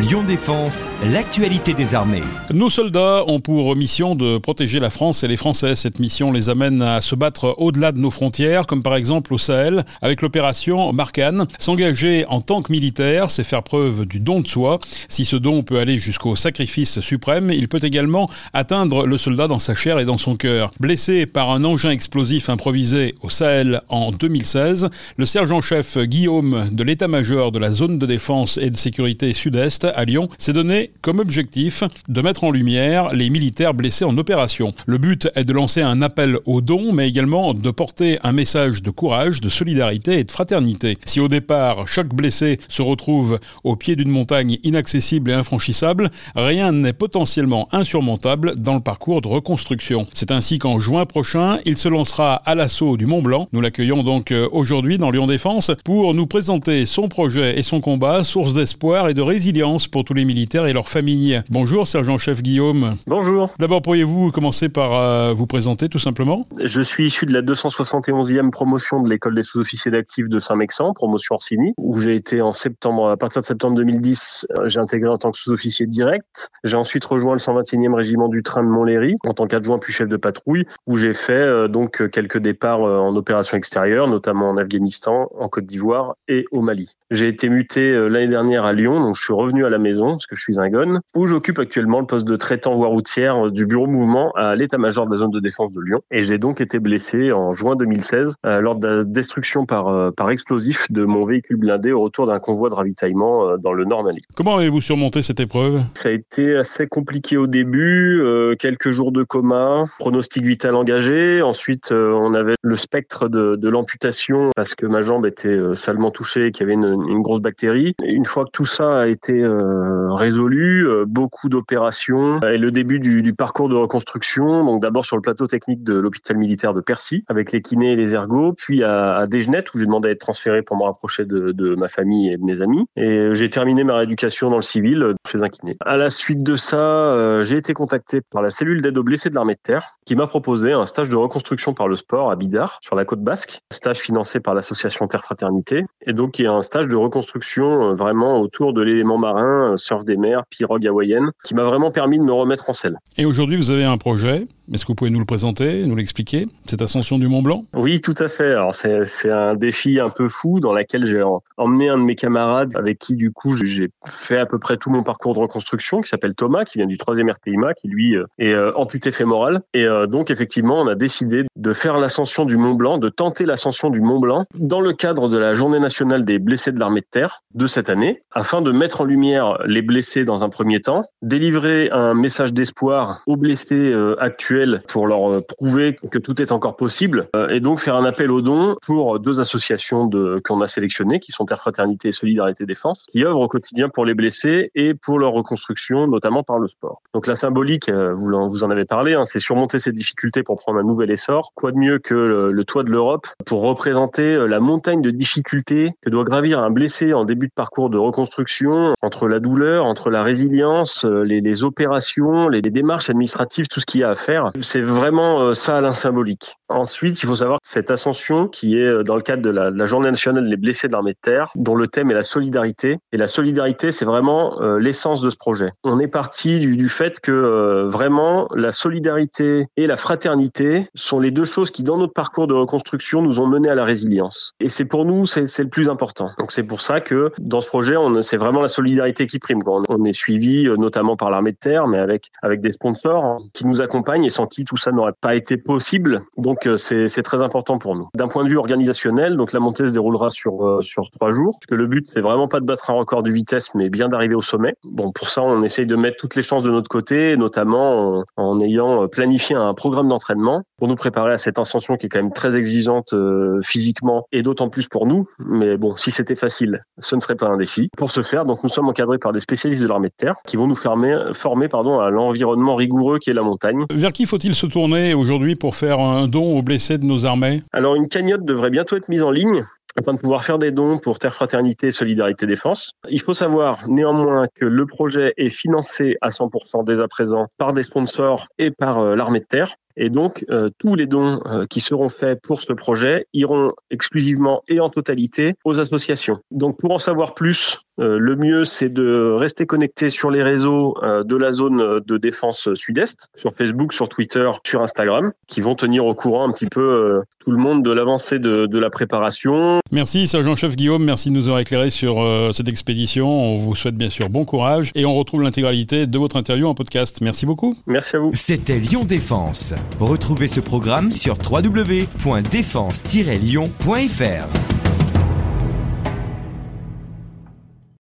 Lyon Défense, l'actualité des armées. Nos soldats ont pour mission de protéger la France et les Français. Cette mission les amène à se battre au-delà de nos frontières, comme par exemple au Sahel, avec l'opération Marcan. S'engager en tant que militaire, c'est faire preuve du don de soi. Si ce don peut aller jusqu'au sacrifice suprême, il peut également atteindre le soldat dans sa chair et dans son cœur. Blessé par un engin explosif improvisé au Sahel en 2016, le sergent-chef Guillaume de l'état-major de la zone de défense et de sécurité sud-est à Lyon s'est donné comme objectif de mettre en lumière les militaires blessés en opération. Le but est de lancer un appel aux dons, mais également de porter un message de courage, de solidarité et de fraternité. Si au départ, chaque blessé se retrouve au pied d'une montagne inaccessible et infranchissable, rien n'est potentiellement insurmontable dans le parcours de reconstruction. C'est ainsi qu'en juin prochain, il se lancera à l'assaut du Mont Blanc. Nous l'accueillons donc euh, aujourd'hui dans Lyon Défense pour nous présenter son projet et son combat, source d'espoir et de résilience pour tous les militaires et leurs familles. Bonjour, sergent-chef Guillaume. Bonjour. D'abord, pourriez-vous commencer par euh, vous présenter tout simplement? Je suis issu de la 271e promotion de l'école des sous-officiers d'actifs de Saint-Mexan, promotion Orsini, où j'ai été en septembre, à partir de septembre 2010, euh, j'ai intégré en tant que sous-officier direct. J'ai ensuite rejoint le 121e régiment du train de Montlhéry en tant qu'adjoint puis chef de patrouille, où j'ai fait euh, donc quelques départs en opération extérieure, notamment en Afghanistan, en Côte d'Ivoire et au Mali. J'ai été muté l'année dernière à Lyon, donc je suis revenu à la maison, parce que je suis un gonne, où j'occupe actuellement le poste de traitant voie routière euh, du bureau mouvement à l'état-major de la zone de défense de Lyon. Et j'ai donc été blessé en juin 2016 euh, lors de la destruction par, euh, par explosif de mon véhicule blindé au retour d'un convoi de ravitaillement dans le nord Mali. Comment avez-vous surmonté cette épreuve? Ça a été assez compliqué au début, quelques jours de coma, pronostic vital engagé. Ensuite, on avait le spectre de, de l'amputation parce que ma jambe était salement touchée et qu'il y avait une, une grosse bactérie. Et une fois que tout ça a été euh, euh, beaucoup d'opérations et le début du, parcours de reconstruction. Donc d'abord sur le plateau technique de l'hôpital militaire de Percy avec les kinés et les ergots, puis à, à où j'ai demandé à être transféré pour me rapprocher de, ma famille et de mes amis. Et j'ai terminé ma rééducation dans le civil chez un kiné. À la suite de ça, euh, j'ai été contacté par la cellule d'aide aux blessés de l'armée de terre qui m'a proposé un stage de reconstruction par le sport à Bidart sur la côte basque, stage financé par l'association Terre Fraternité et donc il y a un stage de reconstruction vraiment autour de l'élément marin surf des mers, pirogue hawaïenne, qui m'a vraiment permis de me remettre en selle. Et aujourd'hui, vous avez un projet est-ce que vous pouvez nous le présenter, nous l'expliquer, cette ascension du Mont Blanc? Oui, tout à fait. C'est un défi un peu fou dans lequel j'ai emmené un de mes camarades avec qui du coup j'ai fait à peu près tout mon parcours de reconstruction, qui s'appelle Thomas, qui vient du 3e RPIMA, qui lui euh, est euh, amputé fémoral. Et euh, donc effectivement, on a décidé de faire l'ascension du Mont Blanc, de tenter l'ascension du Mont Blanc dans le cadre de la Journée nationale des blessés de l'armée de terre de cette année, afin de mettre en lumière les blessés dans un premier temps, délivrer un message d'espoir aux blessés actuels pour leur euh, prouver que tout est encore possible euh, et donc faire un appel aux dons pour deux associations de qu'on a sélectionnées qui sont Terre Fraternité et Solidarité Défense qui œuvrent au quotidien pour les blessés et pour leur reconstruction notamment par le sport. Donc la symbolique, euh, vous en, vous en avez parlé, hein, c'est surmonter ces difficultés pour prendre un nouvel essor. Quoi de mieux que le, toit de l'Europe pour représenter la montagne de difficultés que doit gravir un blessé en début de parcours de reconstruction entre la douleur, entre la résilience, les, les opérations, les, les démarches administratives, tout ce qu'il y a à faire c'est vraiment euh, ça l'un symbolique. Ensuite, il faut savoir que cette ascension qui est euh, dans le cadre de la, journée nationale des blessés de l'armée de terre, dont le thème est la solidarité. Et la solidarité, c'est vraiment euh, l'essence de ce projet. On est parti du, fait que vraiment la solidarité et la fraternité sont les deux choses qui, dans notre parcours de reconstruction, nous ont mené à la résilience. Et c'est pour nous, c'est le plus important. Donc c'est pour ça que dans ce projet, c'est vraiment la solidarité qui prime. On est suivi notamment par l'armée de terre, mais avec avec des sponsors hein, qui nous accompagnent et tout ça n'aurait pas été possible. Donc euh, c'est très important pour nous. D'un point de vue organisationnel, donc la montée se déroulera sur euh, sur trois jours. Parce le but c'est vraiment pas de battre un record de vitesse, mais bien d'arriver au sommet. Bon, pour ça, on essaye de mettre toutes les chances de notre côté, notamment en, ayant planifié un programme d'entraînement pour nous préparer à cette ascension qui est quand même très exigeante euh, physiquement et d'autant plus pour nous. Mais bon, si c'était facile, ce ne serait pas un défi. Pour ce faire, donc nous sommes encadrés par des spécialistes de l'armée de terre qui vont nous former, former pardon, à l'environnement rigoureux qui est la montagne. Qui faut-il se tourner aujourd'hui pour faire un don aux blessés de nos armées? Alors une cagnotte devrait bientôt être mise en ligne afin de pouvoir faire des dons pour Terre Fraternité Solidarité Défense. Il faut savoir néanmoins que le projet est financé à 100% dès à présent par des sponsors et par euh, l'armée de terre. Et donc, euh, tous les dons euh, qui seront faits pour ce projet iront exclusivement et en totalité aux associations. Donc, pour en savoir plus, le mieux, c'est de rester connecté sur les réseaux de la zone de défense sud-est, sur Facebook, sur Twitter, sur Instagram, qui vont tenir au courant un petit peu tout le monde de l'avancée de, de, la préparation. Merci, sergent-chef Guillaume. Merci de nous avoir éclairé sur cette expédition. On vous souhaite bien sûr bon courage et on retrouve l'intégralité de votre interview en podcast. Merci beaucoup. Merci à vous. C'était Lyon Défense. Retrouvez ce programme sur www.défense-lyon.fr.